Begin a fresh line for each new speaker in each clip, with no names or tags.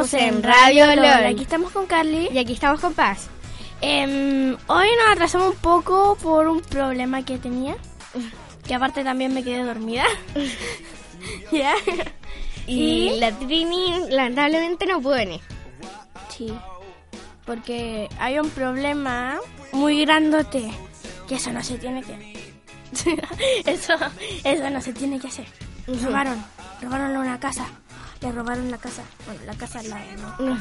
Estamos en Radio LOL.
Aquí estamos con Carly.
Y aquí estamos con Paz.
Em, hoy nos atrasamos un poco por un problema que tenía. Que aparte también me quedé dormida. ¿Ya?
Y, la Trini lamentablemente no puede venir.
Sí. Porque hay un problema muy grandote. Que eso no se tiene que... eso, eso no se tiene que hacer. Robaron. Robaron una casa. Le robaron la casa. Bueno, la casa la... No.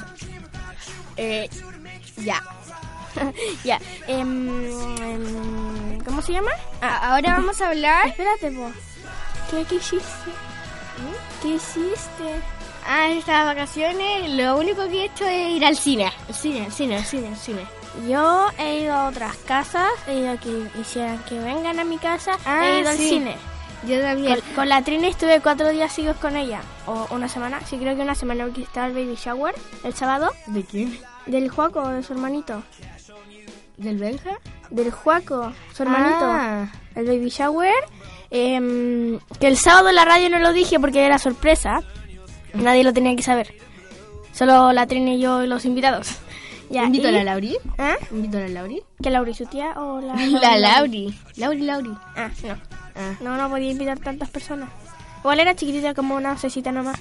Eh, ya.
ya. em, em, ¿Cómo se llama?
A- ahora vamos a hablar.
Espérate, vos. ¿Qué, qué hiciste? ¿Qué hiciste?
Ah, estas vacaciones lo único que he hecho es ir al cine. Al cine, al cine, al cine, al cine.
Yo he ido a otras casas, he ido a que hicieran que vengan a mi casa,
Ah,
he ido al cine.
Yo también.
Con, con la Trini estuve cuatro días seguidos con ella, o una semana, sí creo que una semana porque estaba el baby shower el sábado,
¿De quién?
del Juaco, de su hermanito.
¿Del Benja?
Del Juaco, su hermanito.
Ah.
El baby shower. em, que el sábado en la radio no lo dije porque era sorpresa. Nadie lo tenía que saber. Solo la Trini y yo y los invitados. Ya,
¿Invito a la Lauri?
¿Ah?
¿Invito a la Lauri?
¿Que Lauri su tía o la...
La Lauri. Lauri, Lauri.
Ah, no.
Ah.
No, no podía invitar tantas personas. Igual era chiquitita como una cecita nomás.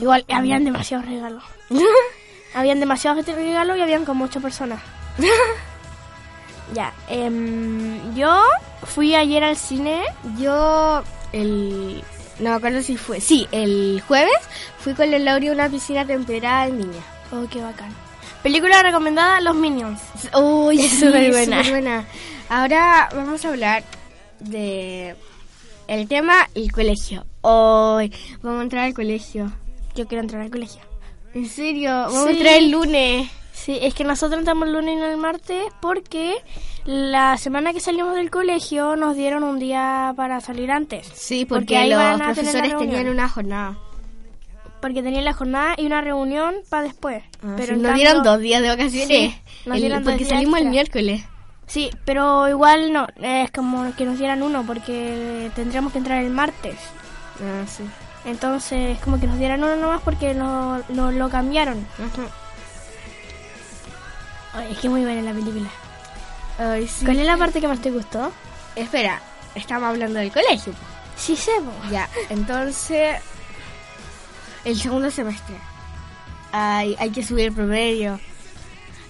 Igual habían demasiados regalos. habían demasiados regalos y habían como ocho personas. ya, em, yo fui ayer al cine.
Yo, el. No me acuerdo si fue. Sí, el jueves fui con la Lauri a una piscina temperada en niña.
Oh, qué bacán. Película recomendada, Los Minions.
Uy,
Es superbuena.
buena. Ahora vamos a hablar de el tema el colegio. Hoy vamos a entrar al colegio.
Yo quiero entrar al colegio.
En serio, vamos
Sí.
a entrar el lunes.
Sí, es que nosotros entramos el lunes y no el martes porque la semana que salimos del colegio nos dieron un día para salir antes.
Sí,
Porque
porque,
ahí
los profesores tenían una jornada.
Porque tenía la jornada y una reunión para después.
pero
pero
nos dieron dos días de vacaciones.
Sí, nos
El-
dieron dos
porque salimos el miércoles.
Sí, pero igual no, es como que nos dieran uno porque tendríamos que entrar el martes.
Ah, sí.
Entonces, como que nos dieran uno nomás porque no, no lo cambiaron. Ay, es que muy buena la película.
Ay, sí.
¿Cuál es la parte que más te gustó?
Espera, estamos hablando del colegio.
Sí, sé, po.
Ya, entonces. El segundo semestre. Ay, hay que subir el promedio.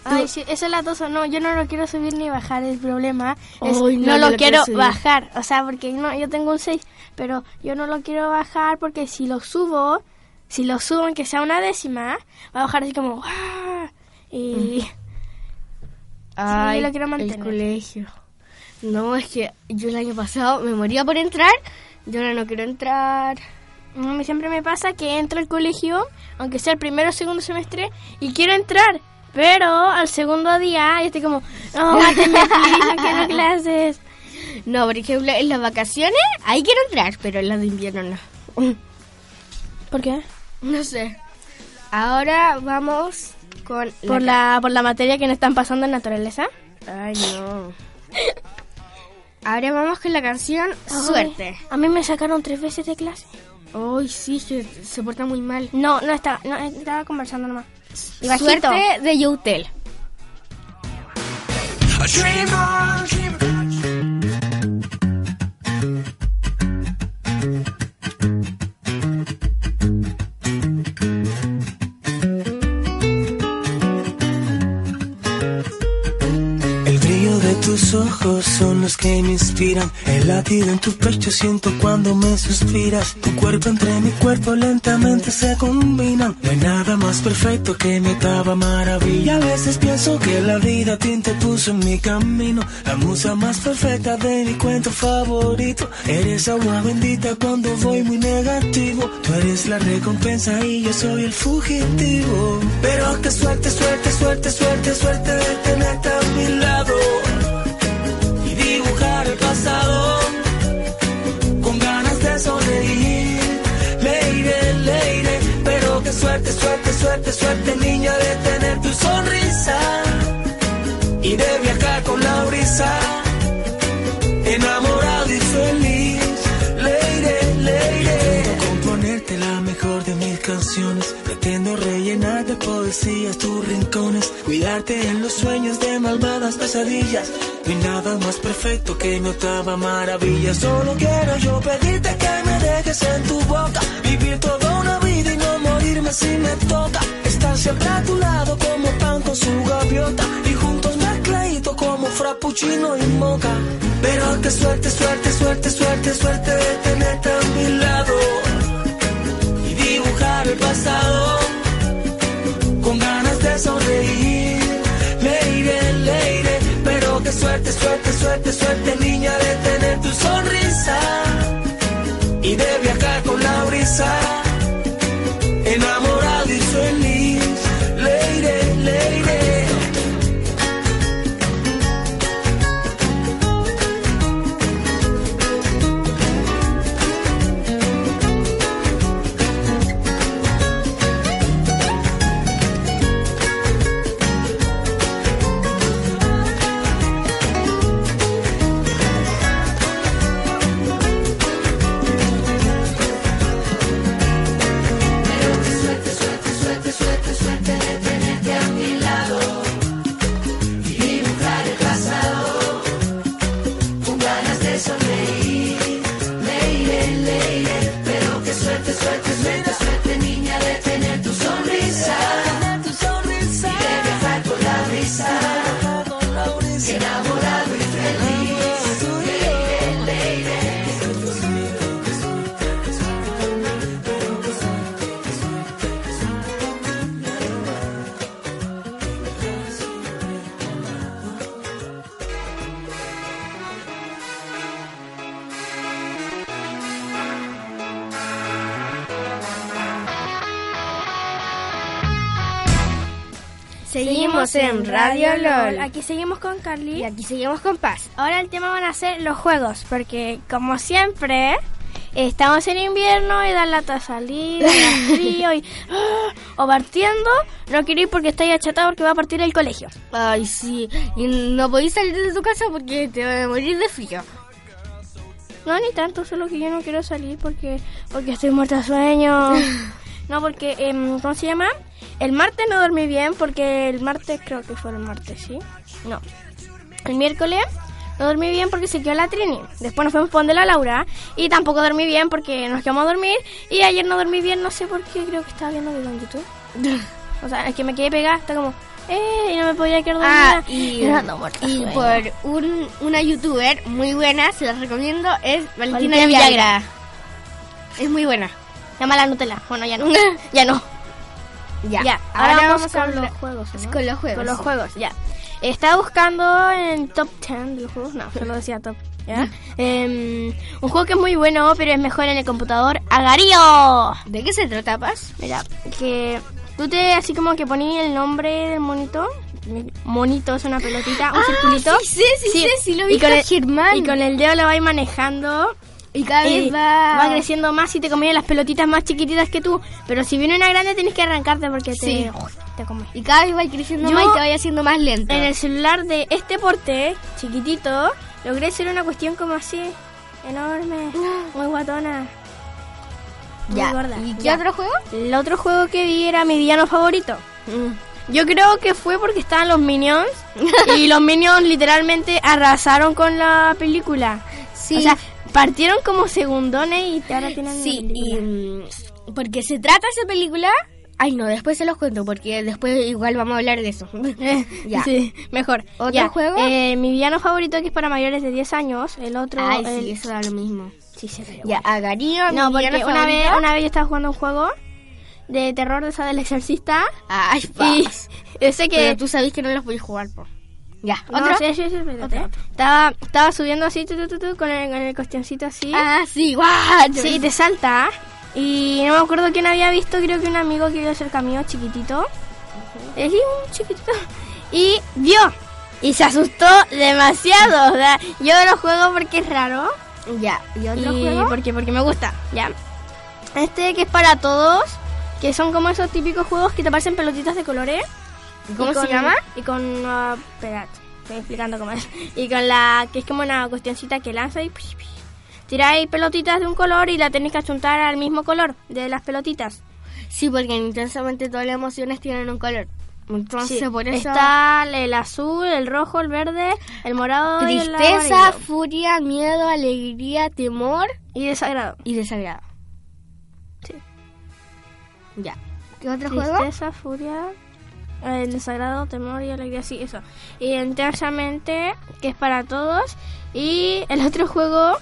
Ay, sí, eso es la tosa. No, yo no lo quiero subir ni bajar. El problema es
Ay, no,
lo
lo quiero
bajar. O sea, porque no, yo tengo un 6, pero yo no lo quiero bajar porque si lo subo, si lo subo aunque sea una décima, va a bajar así como... ¡ah! Y...
Ay,
lo quiero mantener.
el colegio. No, es que yo el año pasado me moría por entrar. Yo ahora no quiero entrar.
Mí siempre me pasa que entro al colegio, aunque sea el primero o segundo semestre, y quiero entrar. Pero al segundo día yo estoy como, no, mátenme, please, no quiero clases.
No, por ejemplo, en las vacaciones ahí quiero entrar, pero en las de invierno no.
¿Por qué?
No sé. Ahora vamos con
Por la, por la materia que nos están pasando en naturaleza.
Ay, no. Ahora vamos con la canción Suerte.
A mí me sacaron tres veces de clase.
Ay, sí, que se porta muy mal.
No, no estaba, no, estaba conversando nomás. Y bajito.
Suerte de Youtel.
Tus ojos son los que me inspiran. El latido en tu pecho siento cuando me suspiras. Tu cuerpo entre mi cuerpo lentamente se combinan. No hay nada más perfecto que mi octava maravilla. A veces pienso que la vida te puso en mi camino. La musa más perfecta de mi cuento favorito. Eres agua bendita cuando voy muy negativo. Tú eres la recompensa y yo soy el fugitivo. Pero qué suerte, suerte, suerte, suerte, suerte de tenerte a mi lado suerte, suerte, suerte, niña, de tener tu sonrisa y de viajar con la brisa, enamorado y feliz. Leire, leire, Intento componerte la mejor de mis canciones. Pretendo rellenar de poesías tus rincones, cuidarte en los sueños de malvadas pesadillas. No hay nada más perfecto que mi octava maravilla. Solo quiero yo pedirte que me dejes en tu boca, vivir toda una vida morirme si me. Estar siempre a tu lado como pan con su gaviota y juntos mezcladito como frappuccino y moca. Pero qué suerte, suerte, suerte, suerte, suerte de tenerte a mi lado y dibujar el pasado con ganas de sonreír. Leire, leire, pero qué suerte, suerte, suerte, suerte, niña, de tener tu sonrisa y de viajar con la brisa,
En Radio LOL.
Aquí seguimos con Carly.
Y aquí seguimos con Paz.
Ahora el tema van a ser los juegos, porque como siempre estamos en invierno y da lata salir, da frío y ¡ah! o partiendo, no quiero ir porque estoy achatado porque va a partir el colegio.
Ay, sí. Y no podéis salir de tu casa porque te vas a morir de frío.
No ni tanto, solo que yo no quiero salir porque porque estoy muerta de sueño. No, porque em, ¿cómo se llama? El martes no dormí bien porque el martes creo que fue el martes, ¿sí? No. El miércoles no dormí bien porque se quedó la Trini. Después nos fuimos a poner la Laura y tampoco dormí bien porque nos quedamos a dormir. Y ayer no dormí bien, no sé por qué, creo que estaba viendo video en YouTube. O sea, es que me quedé pegada, está como, eh, y no me podía quedar dormida.
Ah, y,
ando muerta
y por un, una youtuber muy buena, se la recomiendo, es Valentina
Valentina
Villagra.
Villagra.
Es muy buena.
Llama la Nutella. Bueno, ya no. ya no.
Ya,
Ya, ahora, vamos, con los juegos. ¿no?
Con los juegos.
Con los juegos, ya. Estaba buscando en top 10 de los juegos. No, solo decía top. ¿ya? Em, un juego que es muy bueno, pero es mejor en el computador. ¡Agarío!
¿De qué se trata, Paz?
Mira, que tú te así como que ponías el nombre del monito. Monito es una pelotita, un
Ah,
circulito.
sí sé, sí sé, sí lo vi
y con
con
el,
Germán.
Y con el dedo lo vais manejando.
Y cada vez va...
va creciendo más y te comían las pelotitas más chiquititas que tú. Pero si viene una grande tienes que arrancarte porque te,
Sí.
te come.
Y cada vez va creciendo
Yo-
más y te va haciendo más lento.
En el celular de este porte, chiquitito, logré hacer una cuestión como así, enorme, muy guatona. Muy
Ya.
gorda.
¿Y qué
Ya.
otro juego?
El otro juego que vi era mi villano favorito.
Mm.
Yo creo que fue porque estaban los Minions y los Minions literalmente arrasaron con la película.
Sí.
O sea, partieron como segundones y ahora tienen
Sí, y mm, porque se trata esa película Ay, no, después se los cuento porque después igual vamos a hablar de eso. ya.
Sí, mejor.
¿Otro
Ya,
juego?
eh, mi villano favorito que es para mayores de 10 años. El otro.
Ay,
el-
sí, eso da lo mismo.
sí, sí, pero
Ya, a Garío,
No, porque una vez, una vez yo estaba jugando un juego de terror de esa del exorcista.
Ay,
Y ese que.
Pero tú sabes que no los voy a jugar, po. Ya,
No,
¿otro?
sí, sí, sí, espérate.
Otro.
Estaba, estaba subiendo así, tu, tu, tu, con el, con el cuestioncito así.
Ah, sí, guau.
Sí, te salta. Y no me acuerdo quién había visto, creo que un amigo que iba cerca mío, chiquitito. Es un chiquitito. Y vio. Y se asustó demasiado. O sea, yo lo juego porque es raro.
Ya, ¿y otro
y
juego?
porque porque me gusta, ya. Este que es para todos, que son como esos típicos juegos que te parecen pelotitas de colores.
¿Cómo
Y
se
con-
llama?
Y con uh, espera, estoy explicando cómo es. Y con la que es como una cuestioncita que lanza y pish, pish. tiráis pelotitas de un color y la tenéis que achuntar al mismo color de las pelotitas.
Sí, porque intensamente todas las emociones tienen un color. Entonces,
Sí,
por eso...
está el azul, el rojo, el verde, el morado y el
Tristeza,
amarillo.
furia, miedo, alegría, temor
y desagrado.
y desagrado.
Sí.
Ya. ¿Qué otro juego?
Tristeza, furia, eh, desagrado, temor y alegría, sí, eso. Y intensamente, que es para todos. Y el otro juego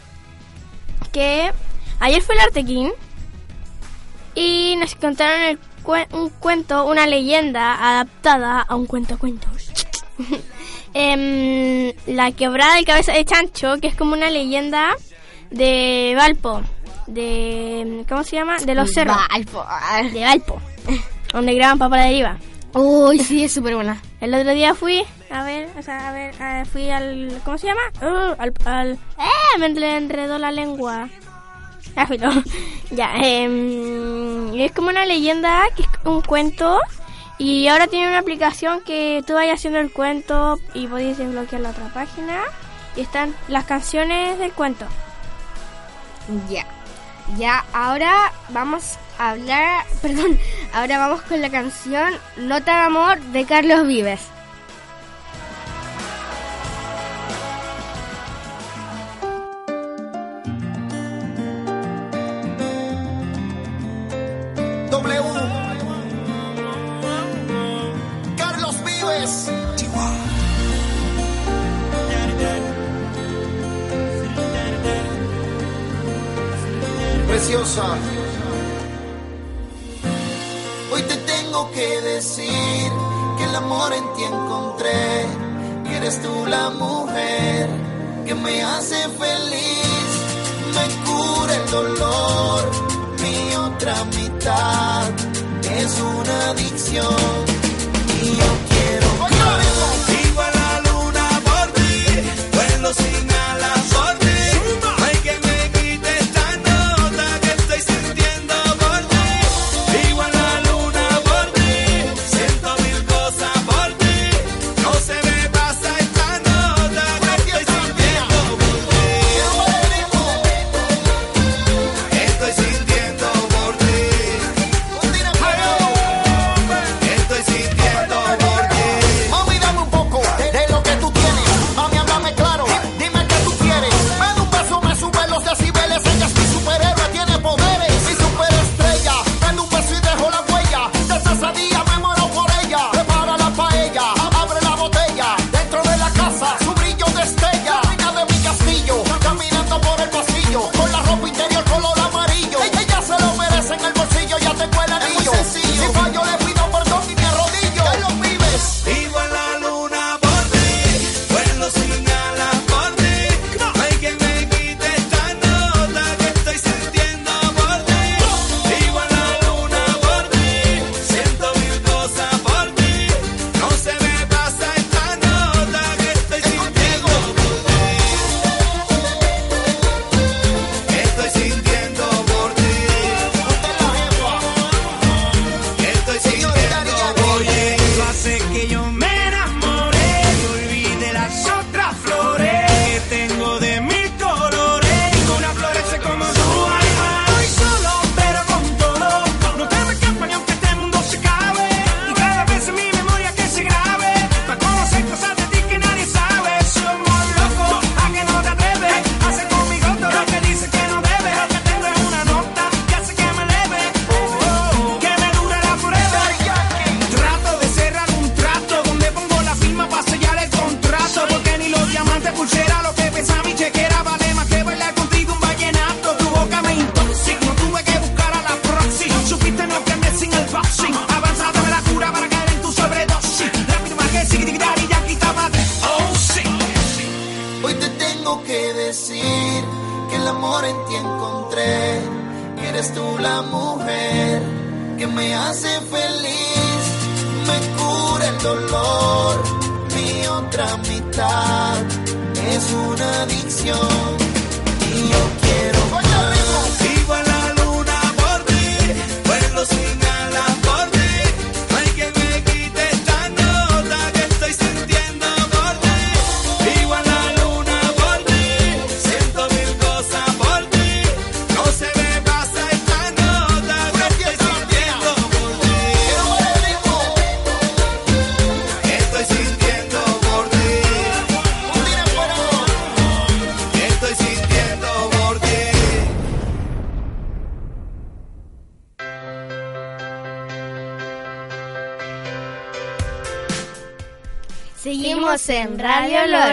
que ayer fue el Artequín y nos contaron el cue- un cuento, una leyenda adaptada a un cuento cuentos. Em, la quebrada del cabeza de chancho, que es como una leyenda de Valpo, de ¿cómo se llama? De los cerros,
Valpo.
de Valpo, donde graban Papa la Deriva.
Uy, sí, es súper buena.
El otro día fui a ver, o sea, a ver, eh, fui al, ¿cómo se llama? Uh, al, al, ¡eh! Me enredó la lengua. Ah, no. ya, em, es como una leyenda, que es un cuento, y ahora tiene una aplicación que tú vayas haciendo el cuento y podéis desbloquear la otra página, y están las canciones del cuento.
Ya. Ya, ahora vamos a hablar, perdón, ahora vamos con la canción Nota de Amor de Carlos Vives.
Hoy te tengo que decir que el amor en ti encontré. Que eres tú la mujer que me hace feliz. Me cura el dolor. Mi otra mitad es una adicción. Y yo quiero.
Sigo a la luna por ti, vuelo sin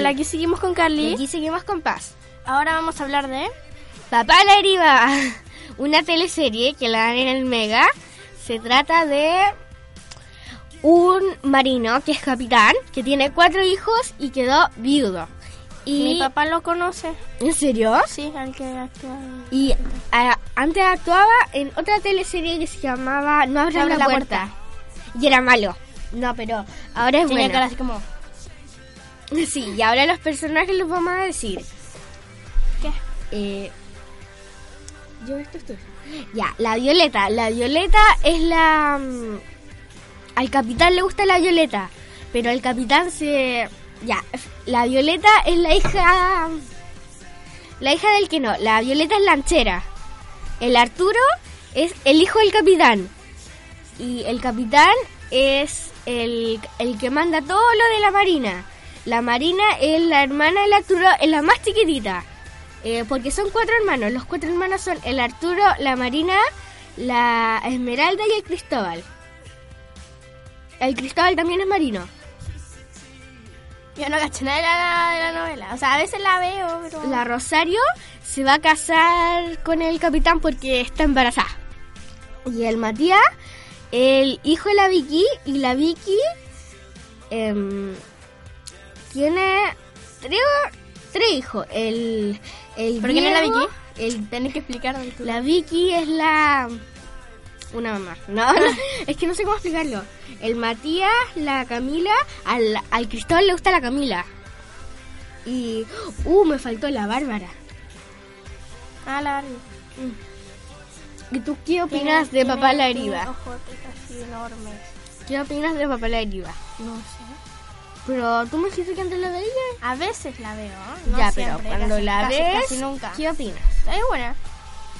Aquí seguimos con
Y
Carly.
aquí seguimos con Paz.
Ahora vamos a hablar de...
Papá la deriva, una teleserie que la dan en el Mega. Se trata de un marino que es capitán, que tiene cuatro hijos y quedó viudo. Y
Mi papá lo conoce.
¿En serio?
Sí, al que actúa.
Y a- antes actuaba en otra teleserie que se llamaba No abras la puerta. Y era malo. No, pero ahora es
Tenía
bueno.
cara así como...
Sí, y ahora los personajes los vamos a decir.
¿Qué?
Eh, yo esto estoy. Ya, la Violeta. La Violeta es la. mm, Al capitán le gusta la Violeta. Pero el capitán se. Ya, la Violeta es la hija. La hija del que no. La Violeta es lanchera. El Arturo es el hijo del capitán. Y el capitán es el, el que manda todo lo de la marina. La marina es la hermana del Arturo, es la más chiquitita. Eh, porque son cuatro hermanos. Los cuatro hermanos son el Arturo, la Marina, la Esmeralda y el Cristóbal. El Cristóbal también es marino.
Yo no cacho nada de la, de la novela. O sea, a veces la veo, pero...
La Rosario se va a casar con el capitán porque está embarazada. Y el Matías, el hijo de la Vicky, y la Vicky em, tiene tres, tres hijos. El, el
¿Pero quién es la Vicky?
El,
Tenés que explicar
la Vicky es la... Una mamá. No, no, es que no sé cómo explicarlo. El Matías, la Camila, al, al Cristóbal le gusta la Camila. Y... Uh, me faltó la Bárbara.
Ah, la Barbie.
¿Y tú qué opinas de Papá la Deriva?
ojotes así enormes.
¿Qué opinas de Papá la Deriva?
No sé.
Pero tú me dijiste que antes la veías.
A veces la veo. No
ya,
siempre,
pero cuando
casi-
la
casi-
ves,
Casi nunca.
¿qué opinas?
Es buena.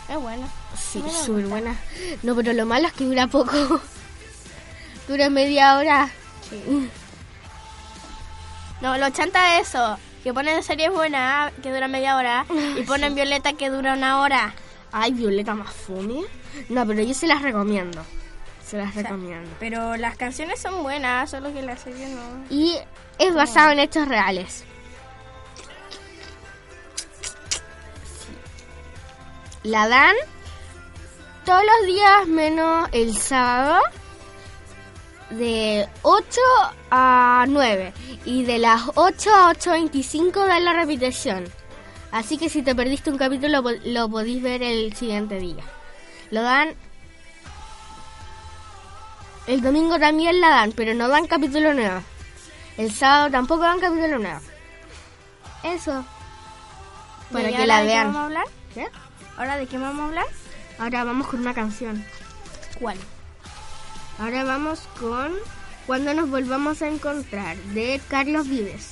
Es buena.
Sí,
me
súper
gusta.
buena. No, pero lo malo es que dura poco. dura media hora.
No, lo chanta es eso. Que ponen series buenas que duran media hora y ponen Violeta que dura una hora.
Ay, Violeta más fome. No, pero yo se las recomiendo. Se las recomiendo.
Pero las canciones son buenas, solo que la serie no.
Y es basado en hechos reales. La dan todos los días menos el sábado de 8 a 9 y de las 8 a 8.25 dan la repetición. Así que si te perdiste un capítulo po- lo podéis ver el siguiente día. Lo dan... El domingo también la dan, pero no dan capítulo nuevo. El sábado tampoco dan capítulo nuevo. Eso. Para
¿Y
que la
de qué
vean.
vamos a hablar?
¿Qué?
¿Ahora de qué vamos a hablar?
Ahora vamos con una canción.
¿Cuál?
Ahora vamos con Cuando nos volvamos a encontrar de Carlos Vives.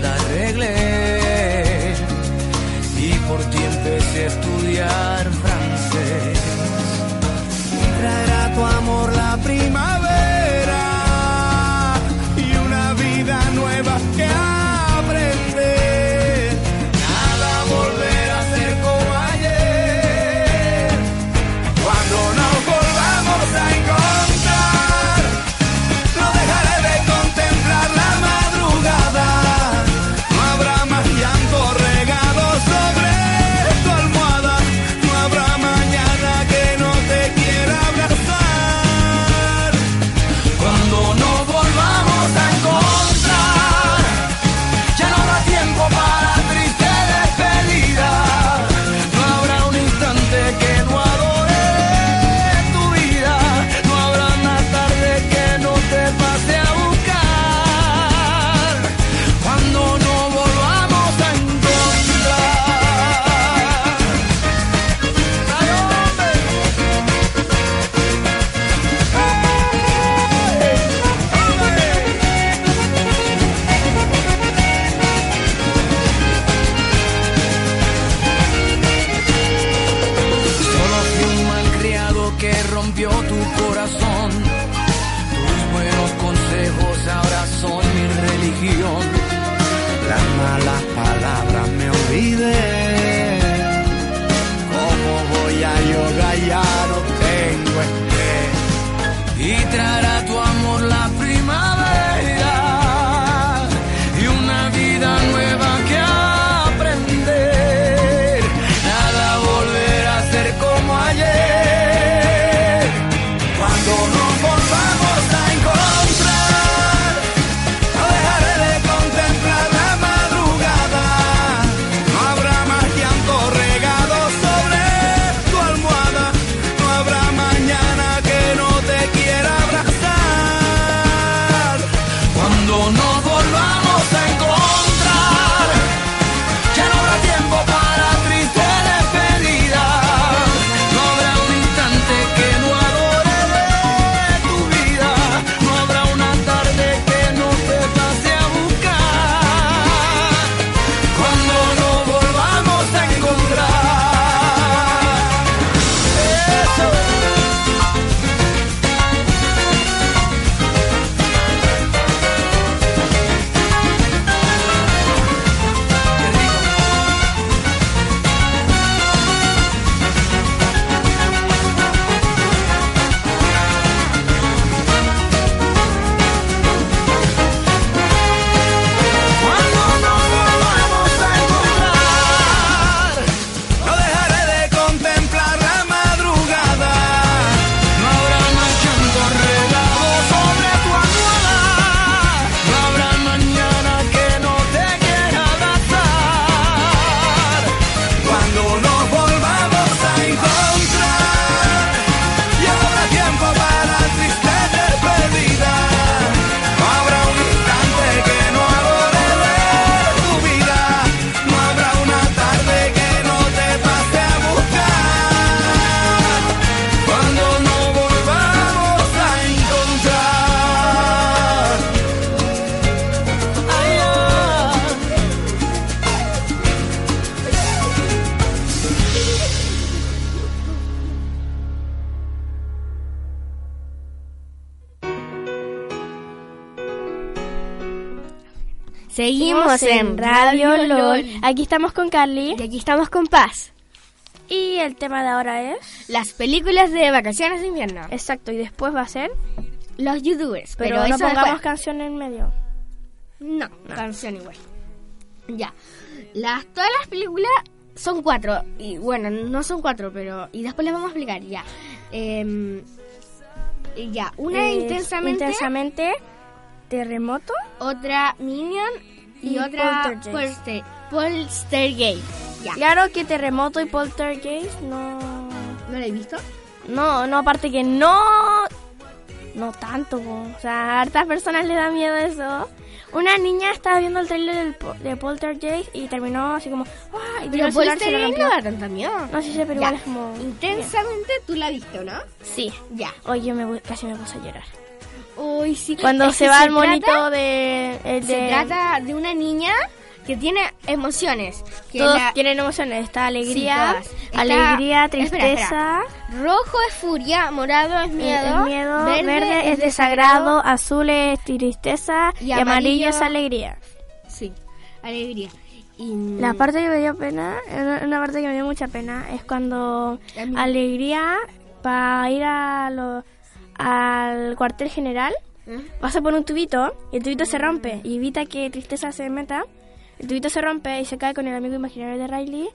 la arreglé y por ti empecé a estudiar francés. Traerá tu amor la primavera.
Aquí estamos con Carly.
Y aquí estamos con Paz.
Y el tema de ahora es.
Las películas de vacaciones de invierno.
Exacto, y después va a ser.
Los youtubers.
Pero,
Pero,
no
eso
pongamos
después.
canción en medio.
No, canción igual. Ya. Las, todas las películas son cuatro. Y bueno, no son cuatro, pero. Y después les vamos a explicar, ya. Em, ya. Una
Es
intensamente.
Intensamente. Terremoto.
Otra Minion. Y,
Y
otra
Poltergeist.
Poltergeist. Ya.
Claro que Terremoto y Poltergeist no.
¿No la he visto?
No, no, aparte que no. No tanto, o sea, a hartas personas le da miedo eso. Una niña estaba viendo el trailer del de Poltergeist y terminó así como. ¡Ah! Y
Pero
el celular se rompió.
no da tanta miedo.
No sé, pero
Ya.
igual es como.
Intensamente tú la viste, ¿no?
Sí.
Ya.
Oye, yo me, casi me puse a llorar.
Uy, sí.
Cuando se va el
trata-
monito de. el
Se
de-
trata de una niña que tiene emociones. Que
Todos
la-
tienen emociones. Está alegría,
Sí, todas. Está-
alegría, tristeza.
espera. Rojo es furia, morado es miedo,
es miedo, verde, es desagrado, azul es tristeza
Y
y, amarillo,
amarillo-
es alegría.
Sí, alegría. Y
La parte que me dio pena, una, parte que me dio mucha pena, es cuando
A
alegría para ir a lo- al cuartel general
¿Eh?
pasa por un tubito y el tubito se rompe y evita que tristeza se meta. El tubito se rompe y se cae con el amigo imaginario de Riley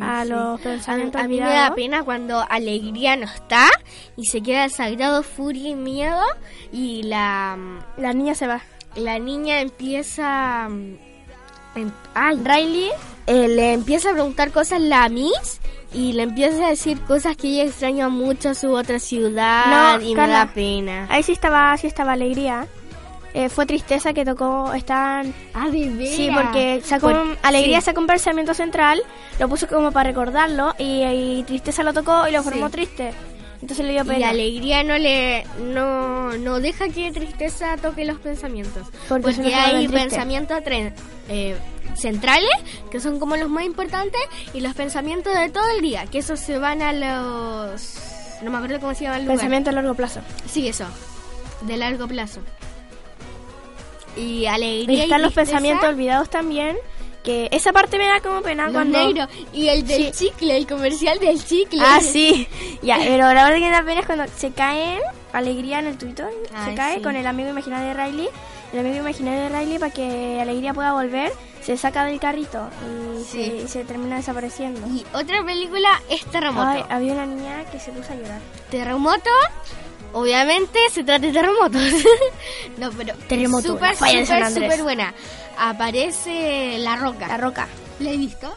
a
sí.
los
A,
pensamientos
a mí me da pena cuando alegría no está y se queda desagrado, furia y miedo y la,
La niña se va.
la niña empieza... mm, em- ay,
Riley
eh, le empieza a preguntar cosas la Miss y le empieza a decir cosas que ella extraña mucho a su otra ciudad
No,
y me
Carla.
da pena.
Ahí sí estaba, sí estaba alegría. Eh, fue tristeza que tocó, están...
Ah, de veras.
Sí, porque sacó
Por-
un- alegría
sí.
sacó un pensamiento central, lo puso como para recordarlo y, y tristeza lo tocó y lo formó
Sí.
triste. Entonces le dio
Y
pena.
alegría no le no, no deja que tristeza toque los pensamientos.
Porque
hay pensamientos eh, centrales, que son como los más importantes, y los pensamientos de todo el día, que esos se van a los... No me acuerdo cómo se llama el lugar.
Pensamiento a largo plazo.
Sí, eso. De largo plazo. Y
Y
alegría y
están los
tristeza,
pensamientos olvidados también, que esa parte me da como pena
Los
cuando...
negros. Y el del chicle, el comercial del chicle.
Ah, sí. Ya, pero la verdad que me da pena es cuando se caen, Alegría en el Twitter, se cae
sí.
con el amigo imaginario de Riley. El amigo imaginario de Riley, para que Alegría pueda volver, se saca del carrito y,
Sí.
se, y se termina desapareciendo.
Y otra película es Terremoto.
Ay, había una niña que se puso a llorar.
Terremoto, obviamente se trata de terremotos. no, pero
Terremoto,
súper, súper, súper buena. Aparece La Roca.
La roca.
¿La he visto?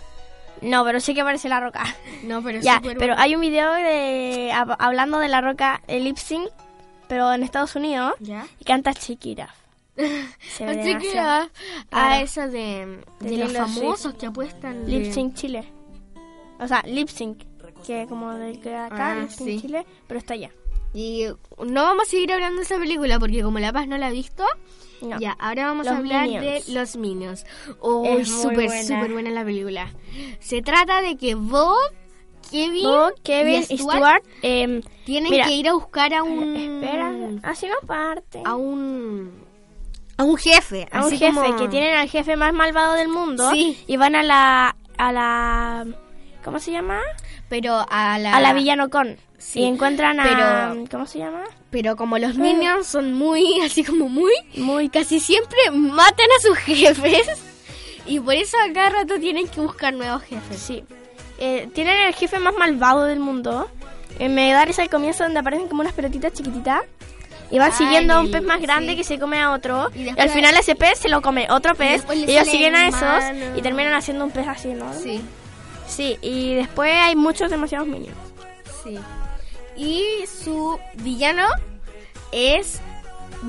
No, pero sí que aparece la roca.
No, pero
Ya,
súper
pero
buena.
hay un video de hab- hablando de la roca, el lip sync, pero en Estados Unidos,
¿Ya?
y canta Chiquira. Se ve
a,
Claro.
a esa de,
De
de los famosos que apuestan.
Lip sync Chile. O sea, lip sync, que como del que acá,
Ah,
lip sync
sí.
Chile, pero está allá.
Y no vamos a seguir hablando de esa película porque como La Paz no la ha visto,
No.
ya, ahora vamos a hablar
Minions.
de Los Minions. Oh, súper, súper buena la película. Se trata de que Bob, Kevin,
Bo, Kevin
y Stuart,
Stuart, em,
tienen
mira,
que ir a buscar a un...
espera, así no parte.
A un... A un jefe.
A un jefe,
como-
que tienen al jefe más malvado del mundo
Sí.
y van a la a la ¿cómo se llama?
Pero a la...
A la Villano Con.
Sí,
y encuentran a
pero-
¿cómo se llama?
Pero como los Minions son muy, así como muy...
Muy
Casi siempre matan a sus jefes. Y por eso a cada rato tienen que buscar nuevos jefes.
Sí. Eh, tienen el jefe más malvado del mundo. Eh, me da risa el comienzo donde aparecen como unas pelotitas chiquititas. Y van
Ay,
siguiendo a un pez más grande
sí.
que se come a otro.
Y
al final ese pez se lo come otro pez. Y, ellos siguen a esos y terminan haciendo un pez así, ¿no?
Sí,
Sí, y después hay muchos demasiados minions.
sí. Y su villano es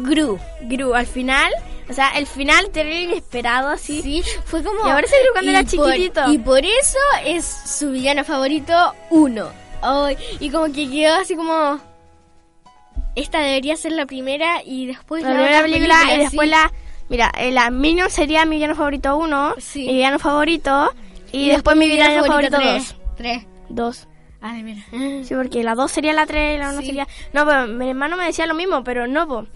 Gru.
Gru, al final, o sea, el final terrible inesperado así.
Sí, fue como...
Y aparece Gru cuando era
por-
chiquitito.
y por eso es su villano favorito, uno. Ay, y como que quedó así como... Esta debería ser la primera y después
la
la,
primera película y
sí.
después la... Mira, eh, la Minion sería mi villano favorito 1,
Sí.
mi villano favorito, y, después mi villano favorito 2.
tres. Tres.
2.
Ah, de.
Sí, porque la 2 sería la 3 y la 1
Sí.
sería... No, pero mi hermano me decía lo mismo, pero no, po.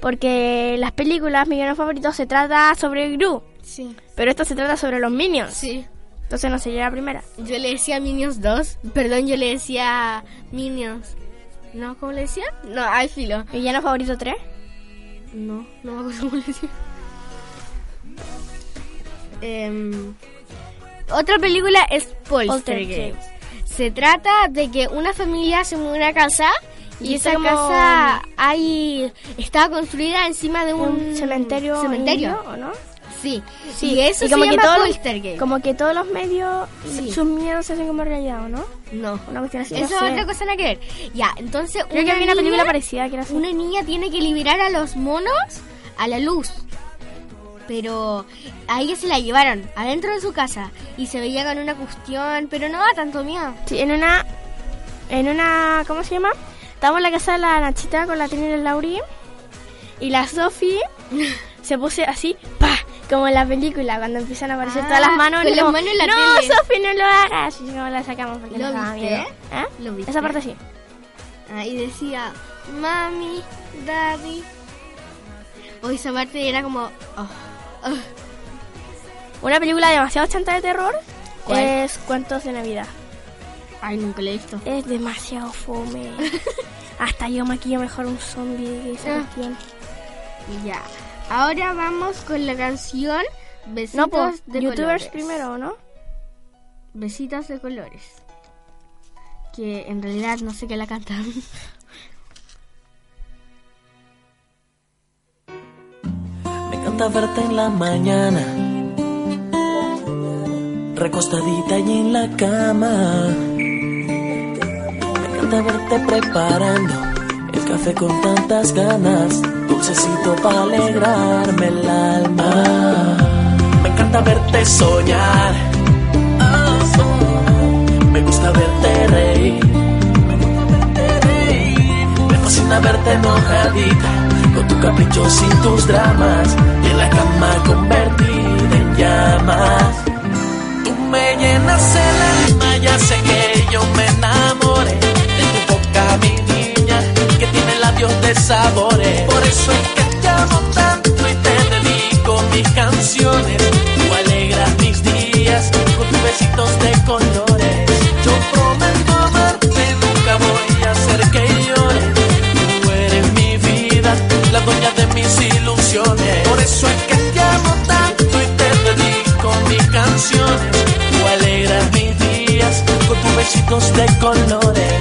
porque las películas, mi villano favorito, se trata sobre Gru,
Sí.
pero esto se trata sobre los Minions.
Sí.
Entonces no sería la primera.
Yo le decía Minions 2. Perdón, yo le decía Minions. ¿No? ¿Cómo le decía? No, al filo.
Mi villano favorito 3.
No, no me acuerdo cómo le decía. Em, otra película es Poltergeist.
Poltergeist.
Se trata de que una familia se muda a una casa y,
Y
esa
como-
casa hay estaba construida encima de un,
Un cementerio,
cementerio.
indio, ¿o no?
Sí,
Sí,
y eso
y como
se
que
llama
todos-
Poltergeist.
Como que todos los medios,
Sí.
sus miedos se hacen como realidad, ¿o no?
No,
Una cuestión así.
eso
no
es otra cosa nada que ver. Ya, entonces
Creo que había una película parecida que era así.
Una niña tiene que liberar a los monos a la luz. Pero a ella se la llevaron adentro de su casa y se veía con una cuestión, pero no da tanto miedo.
Sí, en una. En una. ¿Cómo se llama? Estábamos en la casa de la Nachita con la Trini y Lauri. Y la Sofi se puso así, ¡pa! Como en la película, cuando empiezan a aparecer
Ah,
todas las manos.
con
y
las
como,
manos en la
no,
tele".
Sofi, no lo hagas. Y no la sacamos porque
¿Lo
nos
viste?
miedo. ¿Eh?
¿Lo viste?
Esa parte sí.
Ah, y decía, mami, daddy. O esa parte era como, oh, oh.
Una película demasiado chanta de terror
¿Cuál?
es Cuentos de Navidad.
Ay, nunca la he visto.
Es demasiado fome. Hasta yo maquillo mejor un zombie que esa
Ah. Ya. Ahora vamos con la canción Besitos
No, pues,
de
youtubers
colores.
primero, ¿no?
Besitos de colores. Que en realidad no sé qué la cantan.
encanta verte en la mañana, recostadita y en la cama. Me encanta verte preparando el café con tantas ganas, dulcecito para alegrarme el alma. Me encanta verte soñar, me gusta verte reír. Me. Me fascina verte enojadita, con tu capricho sin tus dramas, cama convertida en llamas. Tú me llenas el alma, ya sé que yo me enamoré de tu boca, mi niña, que tiene labios de sabores. Por eso es que te amo tanto y te dedico mis canciones. Tú alegras mis días con tus besitos de colores. Yo prometo amarte, nunca voy a hacer que llores. Tú eres mi
vida, la dueña de mis ilusiones. Pedacitos de colores.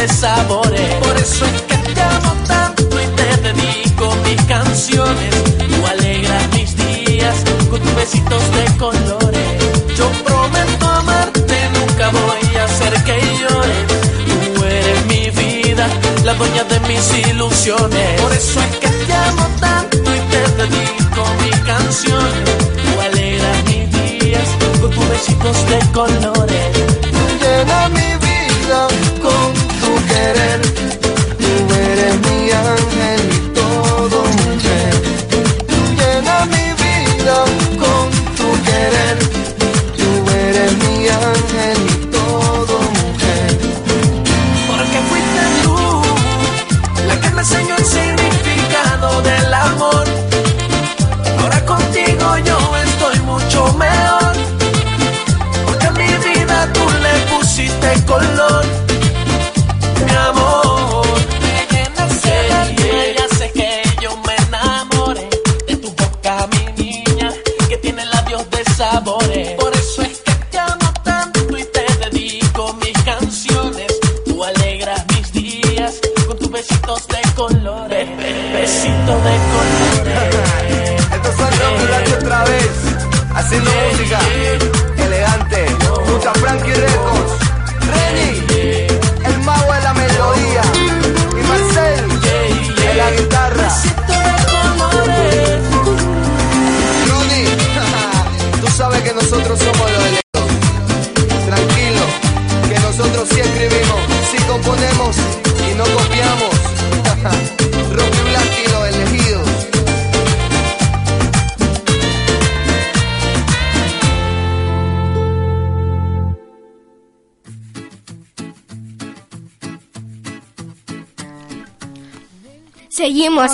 Por
eso es que te amo tanto y te dedico mis canciones. Tú alegras mis días con tus besitos de colores. Yo prometo amarte, nunca voy a hacer que llores. Tú eres mi vida, la dueña de mis ilusiones. Por eso es que te amo tanto y te dedico mis canciones. Tú alegras mis días con tus besitos de colores.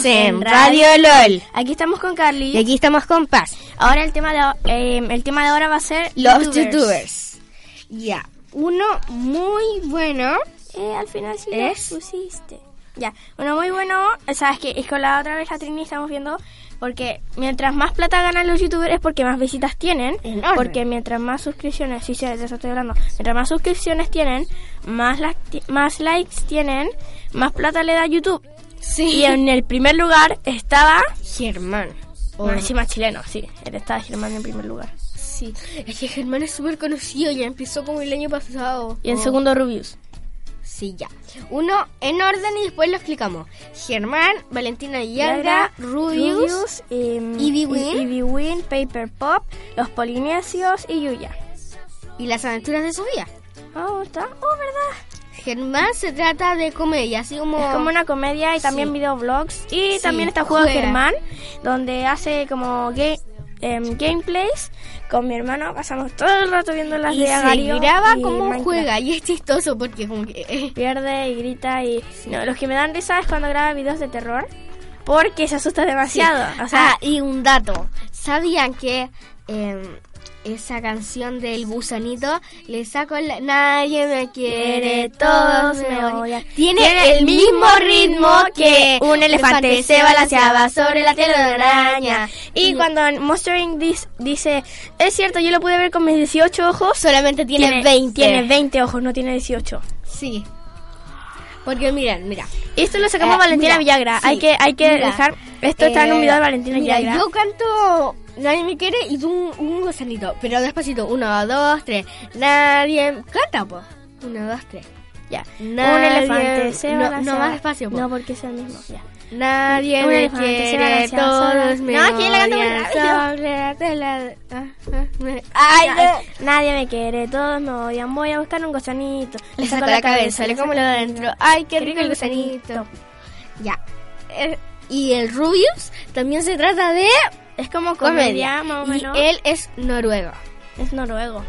En
Radio LOL.
Aquí estamos con Carly.
Y aquí estamos con Paz.
Ahora el tema de eh, el tema de ahora va a ser
Los youtubers. Ya. Uno muy bueno.
Eh, al final sí
¿Es?
lo pusiste. Ya, uno muy bueno, sabes que es con la otra vez la Trini estamos viendo porque mientras más plata ganan los youtubers es porque más visitas tienen,
Enorme.
porque mientras más suscripciones, sí, sí, de eso estoy hablando, mientras más suscripciones tienen, más la- más likes tienen, más plata le da YouTube.
Sí.
Y en el primer lugar estaba
Germán.
Bueno, encima chileno, sí. Él estaba Germán en primer lugar.
Sí. Es que Germán es súper conocido. Ya empezó como el año pasado.
Y en
Oh.
segundo Rubius.
Sí, ya. Uno en orden y después lo explicamos. Germán, Valentina Villagra, Rubius,
em,
Ivy Win.
Ivy Win, Paper Pop, Los Polinesios y Yuya.
y las aventuras de su vida.
Oh, está. Oh, ¿verdad?
Germán se trata de comedia, así como...
Es como una comedia y también
Sí.
videoblogs. Y
Sí,
también está Juego
juega.
Germán, donde hace como ga- em, gameplays. Con mi hermano pasamos todo el rato viendo las
y
de
se
Agario
graba
y
como
Minecraft.
juega y es chistoso porque como que...
Pierde y grita y... No, los que me dan risa es cuando graba videos de terror. Porque se asusta demasiado. O sea,
ah, y un dato. ¿Sabían que em, esa canción del gusanito le saco la... Nadie me quiere, todos me odian. Tiene, el mismo ritmo que
un elefante se balanceaba sobre la telaraña. Y cuando Monster Inc. dis- dice, es cierto, yo lo pude ver con mis 18 ojos.
solamente tiene, 20.
Tiene 20 ojos, no tiene 18.
Sí. Porque miren, mira.
Esto lo sacamos
Eh,
Valentina
mira,
Villagra.
sí,
hay que, hay que
mira,
dejar. Esto está en un
eh,
video de Valentina
mira,
Villagra.
Yo canto Nadie me quiere y tú un, un gusanito. Pero despacito. Uno, dos, tres. Nadie. Canta, pues. Uno, dos, tres.
Ya. un
Nadie-
elefante se
no- no más despacio, po.
No, porque es el mismo. Ya.
Nadie
Un
me quiere, todos me
No,
odian sobre Ay, no.
Nadie me quiere, todos me odian. Voy a buscar un gusanito.
Le saco la cabeza, le como lo de adentro. Ay, qué rico el
gusanito.
Ya. Eh, y el Rubius también se trata de
Es como
comedia.
más o
Y
menos.
él es noruego.
Es noruego.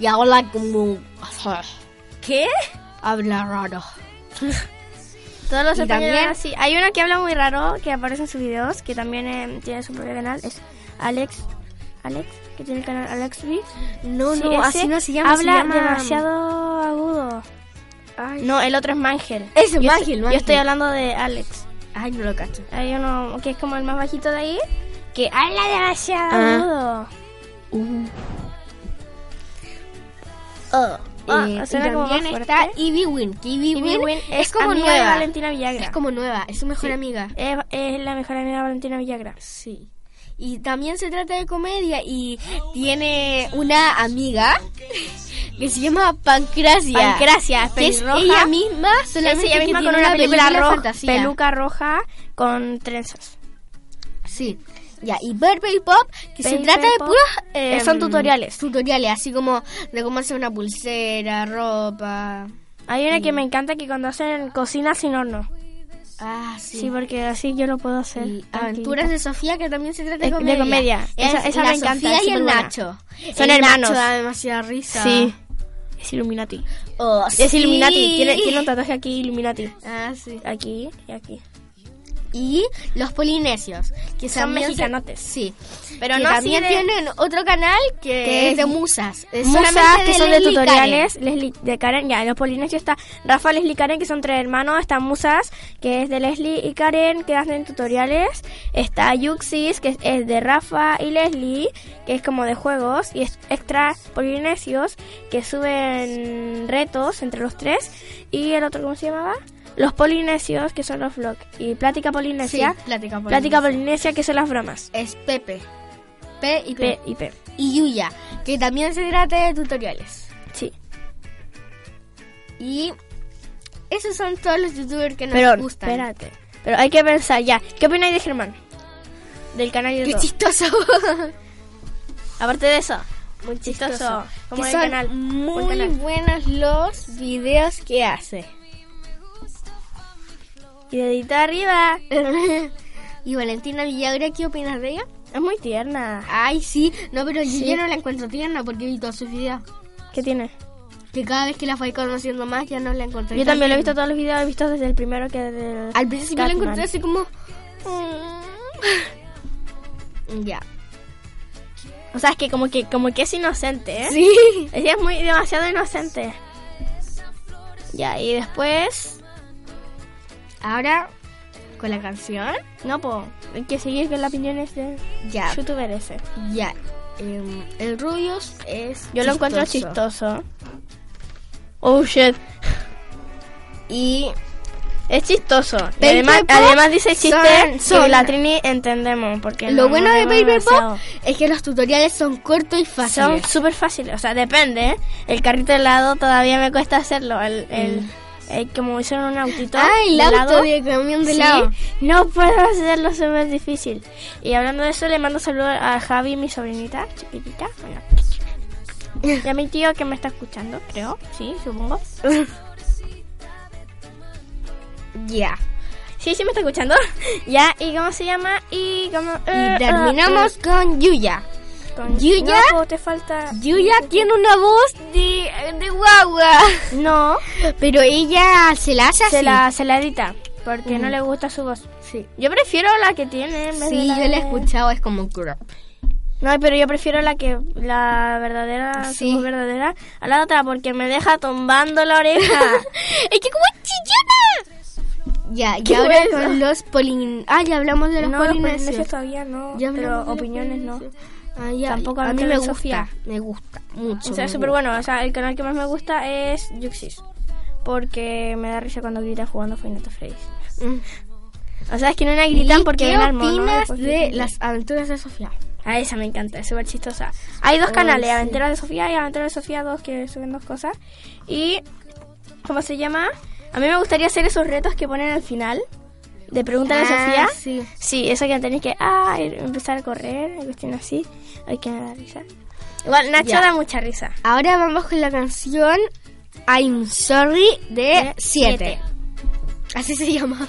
Y habla como...
¿Qué?
Habla raro.
Todos los
Y
españoles
también-
así. Hay uno que habla muy raro, que aparece en sus videos, que también eh, tiene su propio canal. Es Alex. Alex, que tiene el canal Alex B.
No,
Sí,
no, así no se llama. se
Habla
llama-
demasiado agudo.
Ay,
No, el otro es Mangel.
Ese
Yo
Mangel,
estoy- Yo estoy hablando de Alex.
Ay, no lo cacho.
Hay uno que es como el más bajito de ahí, que habla demasiado
Ah.
agudo.
Oh,
Ah,
y
suena como
también está. Ivy Win. que Ivy,
Ivy
Win
Win
es como
amiga de
nueva.
Valentina Villagra.
Es como nueva, es su mejor
Sí.
amiga.
Es, es la mejor amiga de Valentina Villagra.
Sí. Y también se trata de comedia y tiene una amiga que se llama Pancracia.
Pancracia,
que es ella misma,
Es
solamente
ella
que
misma
tiene
con una película
película
roja,
fantasía.
peluca roja con trenzas.
Sí. Ya, y Baby Pop, que se
Baby
trata de puros...
eh, son tutoriales.
Tutoriales, así como de cómo hacer una pulsera, ropa...
Hay una que me encanta que cuando hacen cocina sin horno.
Ah, sí.
Sí, porque así yo lo puedo hacer.
Y. Aventuras de Sofía, que también se trata de
De- de
comedia.
comedia.
Es
Esa- esa
la
me encanta,
Sofía
es
y el
superbuena.
Nacho.
Son
el
hermanos.
Nacho da demasiada risa.
Sí. Es Illuminati.
Oh,
Es
sí.
Illuminati. Tiene, tiene un tatuaje aquí Illuminati.
Ah, sí.
Aquí y aquí.
Y los polinesios, que
Son mexicanotes.
Sí.
Pero
que
no
también
de-
tienen otro canal que,
Que
es de musas. Es
Musas, que son de tutoriales, Leslie, de Karen, ya, los polinesios está Rafa, Leslie y Karen, que son tres hermanos, está Musas, que es de Leslie y Karen, que hacen tutoriales, está Yuxis, que es, es de Rafa y Leslie, que es como de juegos, y es extra polinesios, que suben retos entre los tres, y el otro, ¿cómo se llamaba? Los polinesios, que son los vlogs, y Plática Polinesia,
Sí, Plática Polinesia.
Plática Polinesia, que son las bromas.
Es Pepe. P y P.
P y P.
Y Yuya, que también se trata de tutoriales.
Sí.
Y esos son todos los youtubers que nos
Pero,
gustan.
espérate. Pero hay que pensar ya. ¿Qué opináis de Germán? Del canal de
Qué
YouTube.
chistoso.
Aparte de eso, muy chistoso. Como
que
el
son
canal.
muy
canal.
buenos los videos que hace.
Y dedito arriba.
y Valentina Villagra, ¿qué opinas de ella?
Es muy tierna.
Ay, sí. No, pero yo ya no la encuentro tierna porque vi todos sus videos.
¿Qué tiene?
Que cada vez que la fui conociendo más ya no la encontré.
Yo también lo he visto todos los videos, he visto desde el primero que desde el
Al principio la encontré así como... mm. ya.
O sea, es que como que como que es inocente, ¿eh?
Sí.
Ella es muy demasiado inocente. Ya, y después
Ahora, con la canción,
no puedo. Hay que seguir con las opiniones de
ya,
youtuber ese.
ya. Em, el Rubius es
Yo lo encuentro chistoso. Oh shit.
Y
Es chistoso. Y además, además dice chistes
son- son-
la Trini entendemos. Porque
lo
no
bueno de
nos
Paper
demasiado.
Pop es que los tutoriales son cortos y
Son
fáciles.
súper fáciles. O sea, depende. ¿eh? El carrito helado todavía me cuesta hacerlo. El, el, como hicieron un autito.
Ah, el
de
auto
helado.
de camión de
Sí,
helado.
no puedo hacerlo, súper difícil. Y hablando de eso, le mando saludos a Javi, mi sobrinita, chiquitita. Bueno. Y a mi tío que me está escuchando, creo. Sí, supongo.
Ya.
Sí, sí me está escuchando. ya, ¿y cómo se llama? Y, cómo, eh,
Y terminamos
eh,
con Yuya.
Con
Yuya.
No, pues, te falta.
Yuya tiene una voz de, de guagua.
No,
Pero ella se la hace así.
se la, se la edita. Porque
Mm.
no le gusta su voz.
Sí.
Yo prefiero la que tiene. en vez de
Sí, yo la he escuchado, es como crap.
No, pero yo prefiero la que la verdadera, su
Sí.
voz verdadera, a la otra porque me deja tumbando la oreja.
¡Es que como chillona! Ya, y
¿Qué
ahora con los polin... Ah, ya hablamos de los
no, los
polinesios.
todavía no,
Ya
pero opiniones no.
Ya.
Tampoco
a mí
hablamos
me gusta,
Sofía.
me gusta mucho.
O sea, súper bueno. O sea, el canal que más me gusta es Yuxis. Porque me da risa cuando gritan jugando Final Fantasy.
Mm.
O sea, es que no la gritan
¿Y
porque
¿Qué
al mono.
opinas
después
de las aventuras de Sofía?
Ah, esa me encanta, es súper chistosa. Hay dos
Oh,
canales,
sí.
Aventuras de Sofía y Aventuras de Sofía 2, que suben dos cosas. Y ¿cómo se llama? A mí me gustaría hacer esos retos que ponen al final. De preguntar a
Ah,
Sofía.
sí.
Sí, eso que tenéis que ah, empezar a correr, cuestión así. Hay que dar risa. Igual Nacho
Ya.
da mucha risa.
Ahora vamos con la canción I'm Sorry de 7. Así se llama.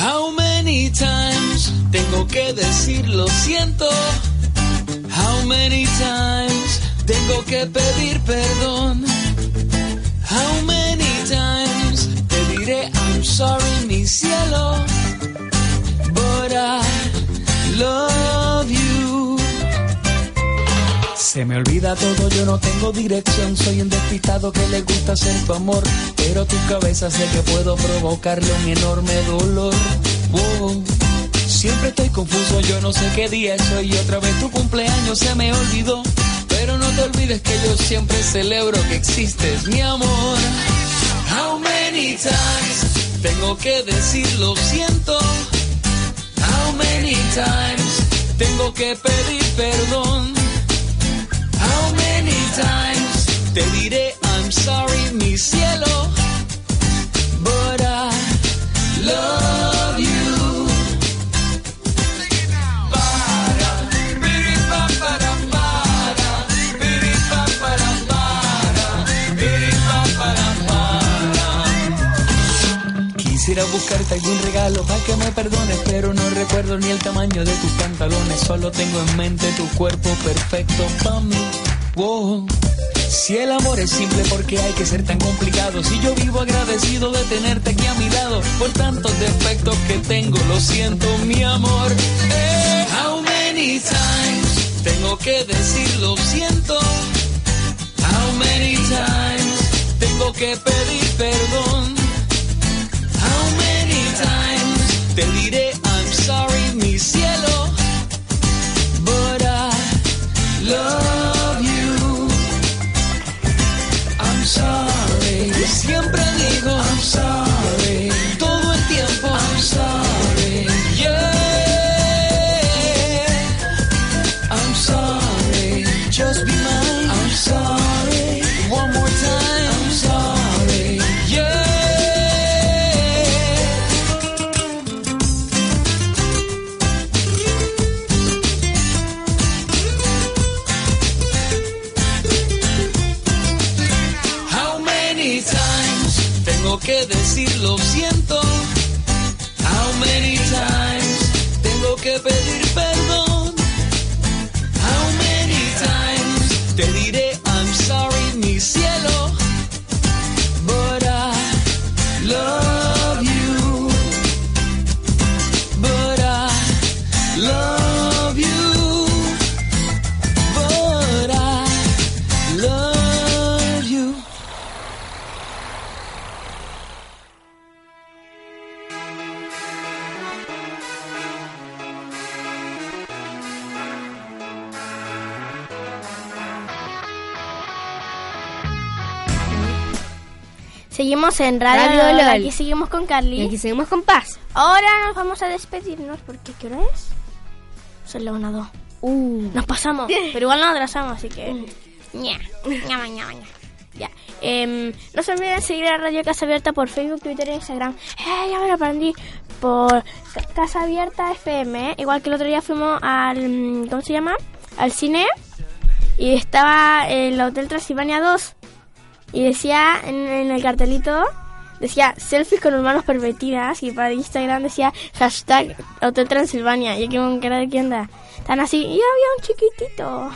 How many times tengo que decir lo siento? How many times tengo que pedir perdón? How many I'm sorry, mi cielo? But I love you. Se me olvida todo, yo no tengo dirección, soy un despistado que le gusta ser tu amor, pero tu cabeza sé que puedo provocarle un enorme dolor. Wow. Siempre estoy confuso, yo no sé qué día es hoy otra vez tu cumpleaños se me olvidó, pero no te olvides que yo siempre celebro que existes, mi amor. How many times tengo que decir lo siento? How many times tengo que pedir perdón? How many times te diré I'm sorry, mi cielo? But I love Quisiera buscarte algún regalo para que me perdones, pero no recuerdo ni el tamaño de tus pantalones. Solo tengo en mente tu cuerpo perfecto para mí. Wow. Si el amor es simple, ¿por qué hay que ser tan complicado? Si yo vivo agradecido de tenerte aquí a mi lado, por tantos defectos que tengo, lo siento, mi amor. Eh, how many times tengo que decir lo siento? How many times tengo que pedir perdón? Te diré
Seguimos en Radio,
Radio
LOL. Aquí seguimos con Carly.
Y aquí seguimos con Paz.
Ahora nos vamos a despedirnos porque ¿qué hora es? Son las 1 2.
Uh.
Nos pasamos, pero igual nos atrasamos, así que. ña, ña, ña, ña. Ya. Em, no se olviden seguir a Radio Casa Abierta por Facebook, Twitter e Instagram. Eh, ya me lo aprendí. Por Ca- Casa Abierta FM. Igual que el otro día fuimos al. mm, ¿Cómo se llama? Al cine. Y estaba el Hotel Transilvania 2. Y decía en, en el cartelito. Decía selfies con hermanos pervertidas. Y para Instagram decía hashtag Hotel Transilvania. Y que con cara de qué onda. Están así. Y había un chiquitito.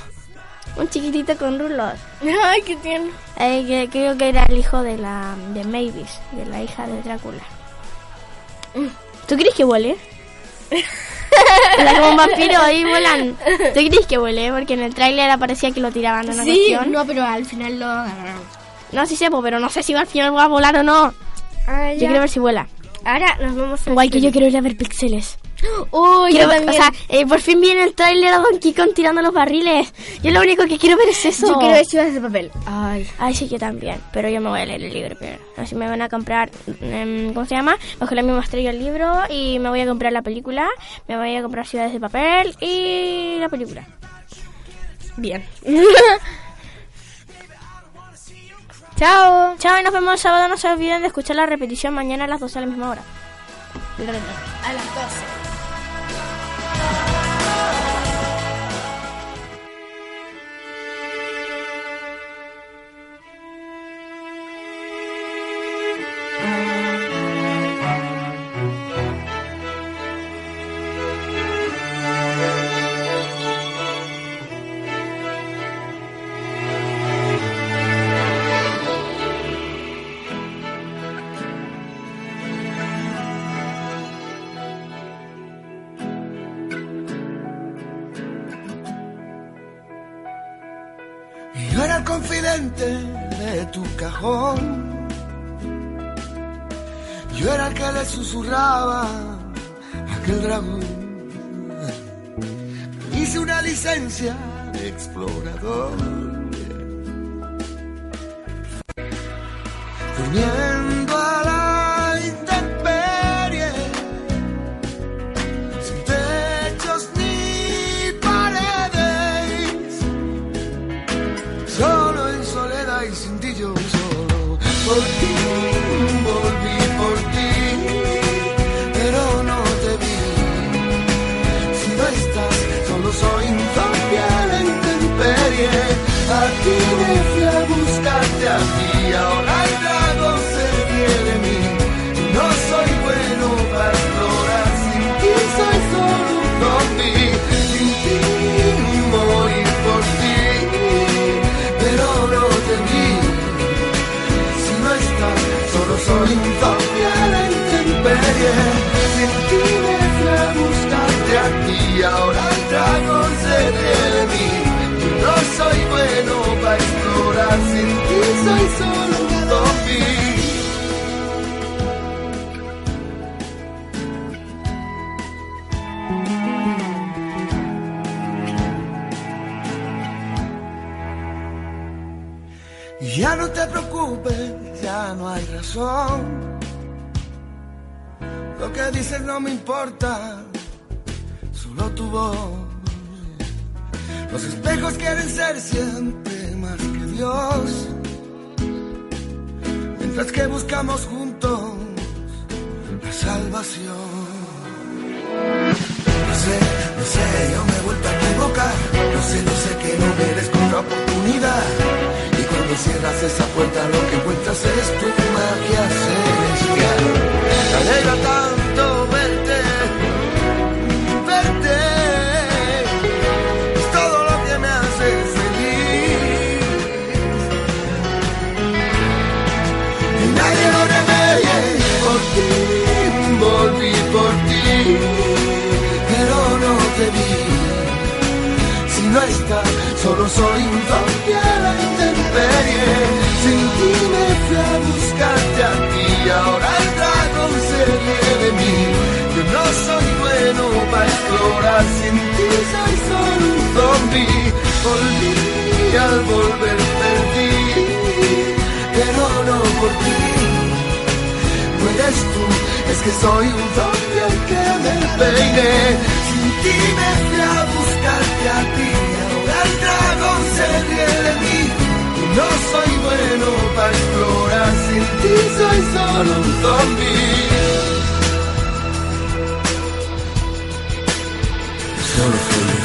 Un chiquitito con rulos.
Ay, qué tierno.
Eh, que creo que era el hijo de la de Mavis, de la hija de Drácula. ¿Tú crees que huele? Era como un vampiro ahí vuelan. ¿Tú crees que huele? Porque en el tráiler aparecía que lo tiraban de una
Sí,
cuestión.
no, pero al final lo agarraron.
No, sí sepo, pero no sé si al final va a volar o no.
Ah,
Yo quiero ver si vuela.
Ahora nos vamos a...
Guay que yo quiero ir a ver píxeles.
Uy,
Quiero
yo
o sea, eh, por fin viene el tráiler a Donkey Kong tirando los barriles. Yo lo único que quiero ver es eso.
Yo quiero ver ciudades de papel. Ay.
Ay, sí, yo también. Pero yo me voy a leer el libro primero. Así me van a comprar, em, ¿cómo se llama? Bajo la misma estrella el libro y me voy a comprar la película. Me voy a comprar Ciudades de Papel y la película.
Bien. Chao.
Chao y nos vemos el sábado. No se olviden de escuchar la repetición mañana a las 12 a la misma hora.
A las 12.
Yeah. No hay razón. Lo que dices no me importa, solo tu voz. Los espejos quieren ser siempre más que Dios. Mientras que buscamos juntos la salvación. No sé, no sé, yo me he vuelto a equivocar. No sé, no sé que no merezco otra oportunidad. Cuando cierras esa puerta, lo que encuentras es tu magia celestial. Alegra tanto verte, verte. Es todo lo que me hace feliz. Y nadie lo remedie por ti, volví por ti, pero no te vi. Si no estás, solo soy un Sin ti me fui a buscarte a ti, ahora el dragón se ríe de mí. Yo no soy bueno para explorar, sin ti soy solo un zombie. Volví al volver perdí, pero no por ti no eres tú, es que soy un zombie al que me peine. Sin ti me fui a buscarte a ti, ahora el dragón se ríe de mí. No soy bueno para explorar, sin ti soy solo un zombie. Solo